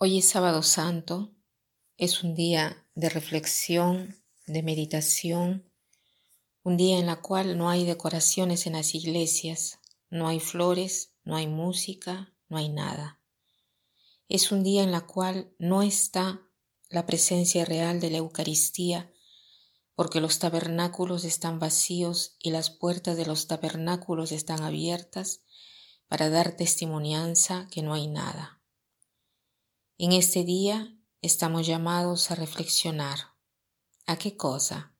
Hoy es sábado santo, es un día de reflexión, de meditación, un día en el cual no hay decoraciones en las iglesias, no hay flores, no hay música, no hay nada. Es un día en el cual no está la presencia real de la Eucaristía, porque los tabernáculos están vacíos y las puertas de los tabernáculos están abiertas para dar testimonianza que no hay nada. En este día estamos llamados a reflexionar. ¿A qué cosa?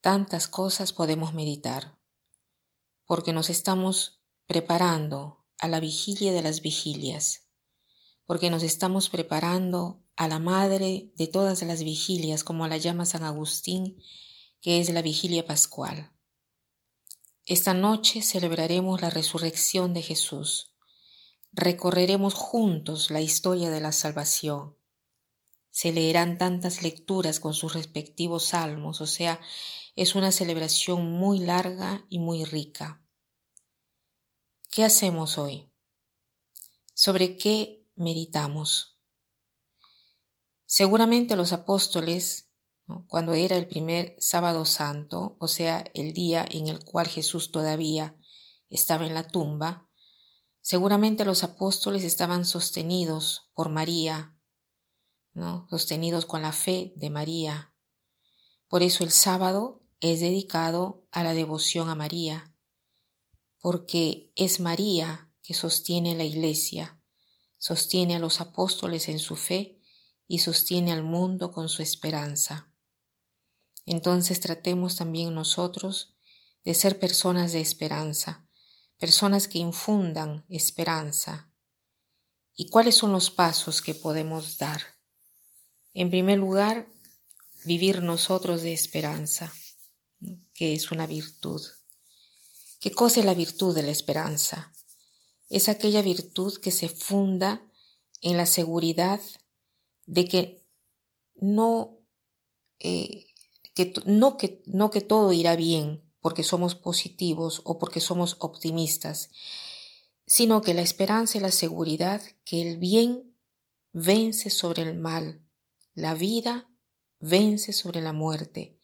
Tantas cosas podemos meditar, porque nos estamos preparando a la vigilia de las vigilias, porque nos estamos preparando a la madre de todas las vigilias, como la llama San Agustín, que es la vigilia pascual. Esta noche celebraremos la resurrección de Jesús recorreremos juntos la historia de la salvación. Se leerán tantas lecturas con sus respectivos salmos, o sea, es una celebración muy larga y muy rica. ¿Qué hacemos hoy? ¿Sobre qué meditamos? Seguramente los apóstoles, cuando era el primer sábado santo, o sea, el día en el cual Jesús todavía estaba en la tumba, Seguramente los apóstoles estaban sostenidos por María, ¿no? sostenidos con la fe de María. Por eso el sábado es dedicado a la devoción a María, porque es María que sostiene la iglesia, sostiene a los apóstoles en su fe y sostiene al mundo con su esperanza. Entonces tratemos también nosotros de ser personas de esperanza, personas que infundan esperanza. ¿Y cuáles son los pasos que podemos dar? En primer lugar, vivir nosotros de esperanza, que es una virtud. ¿Qué cosa es la virtud de la esperanza? Es aquella virtud que se funda en la seguridad de que no, eh, que, no, que, no que todo irá bien, porque somos positivos o porque somos optimistas, sino que la esperanza y la seguridad que el bien vence sobre el mal, la vida vence sobre la muerte,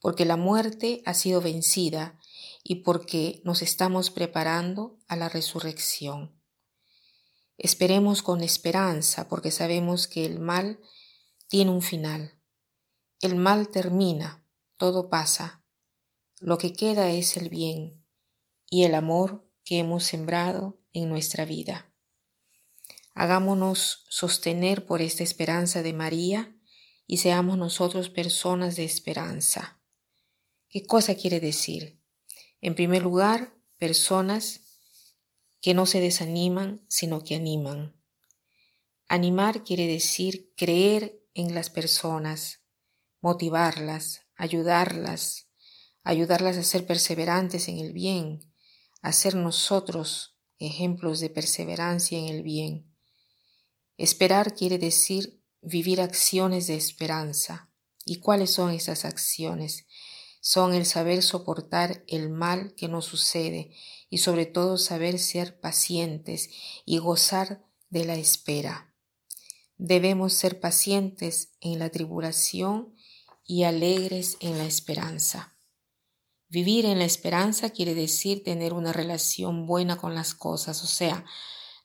porque la muerte ha sido vencida y porque nos estamos preparando a la resurrección. Esperemos con esperanza porque sabemos que el mal tiene un final. El mal termina, todo pasa, lo que queda es el bien y el amor que hemos sembrado en nuestra vida. Hagámonos sostener por esta esperanza de María y seamos nosotros personas de esperanza. ¿Qué cosa quiere decir? En primer lugar, personas que no se desaniman, sino que animan. Animar quiere decir creer en las personas, motivarlas, ayudarlas, ayudarlas a ser perseverantes en el bien, a ser nosotros ejemplos de perseverancia en el bien. Esperar quiere decir vivir acciones de esperanza. ¿Y cuáles son esas acciones? Son el saber soportar el mal que nos sucede y sobre todo saber ser pacientes y gozar de la espera. Debemos ser pacientes en la tribulación y alegres en la esperanza. Vivir en la esperanza quiere decir tener una relación buena con las cosas, o sea,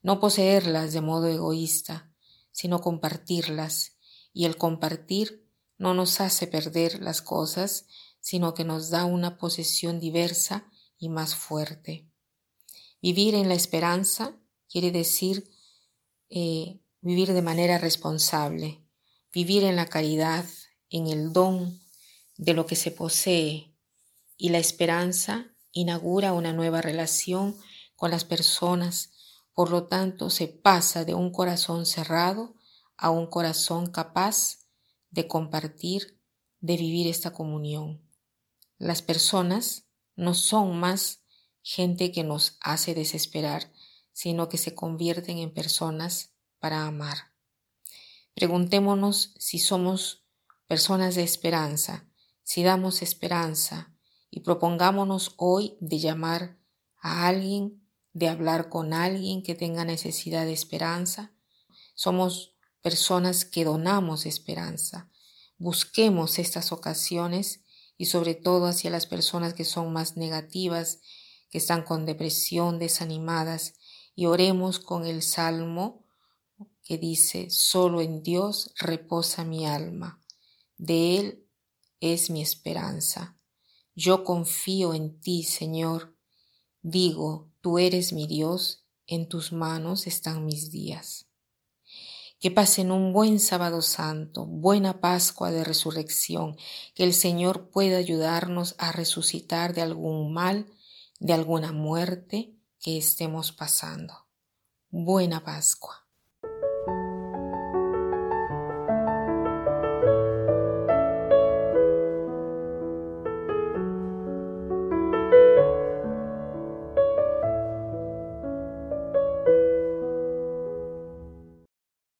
no poseerlas de modo egoísta, sino compartirlas. Y el compartir no nos hace perder las cosas, sino que nos da una posesión diversa y más fuerte. Vivir en la esperanza quiere decir eh, vivir de manera responsable, vivir en la caridad, en el don de lo que se posee, y la esperanza inaugura una nueva relación con las personas, por lo tanto se pasa de un corazón cerrado a un corazón capaz de compartir, de vivir esta comunión. Las personas no son más gente que nos hace desesperar, sino que se convierten en personas para amar. Preguntémonos si somos personas de esperanza, si damos esperanza, y propongámonos hoy de llamar a alguien, de hablar con alguien que tenga necesidad de esperanza, Somos personas que donamos esperanza. Busquemos estas ocasiones y sobre todo hacia las personas que son más negativas, que están con depresión, desanimadas, y oremos con el Salmo que dice, solo en Dios reposa mi alma, de Él es mi esperanza. Yo confío en ti, Señor. Digo, tú eres mi Dios, en tus manos están mis días. Que pasen un buen sábado santo, buena Pascua de resurrección, que el Señor pueda ayudarnos a resucitar de algún mal, de alguna muerte que estemos pasando. Buena Pascua.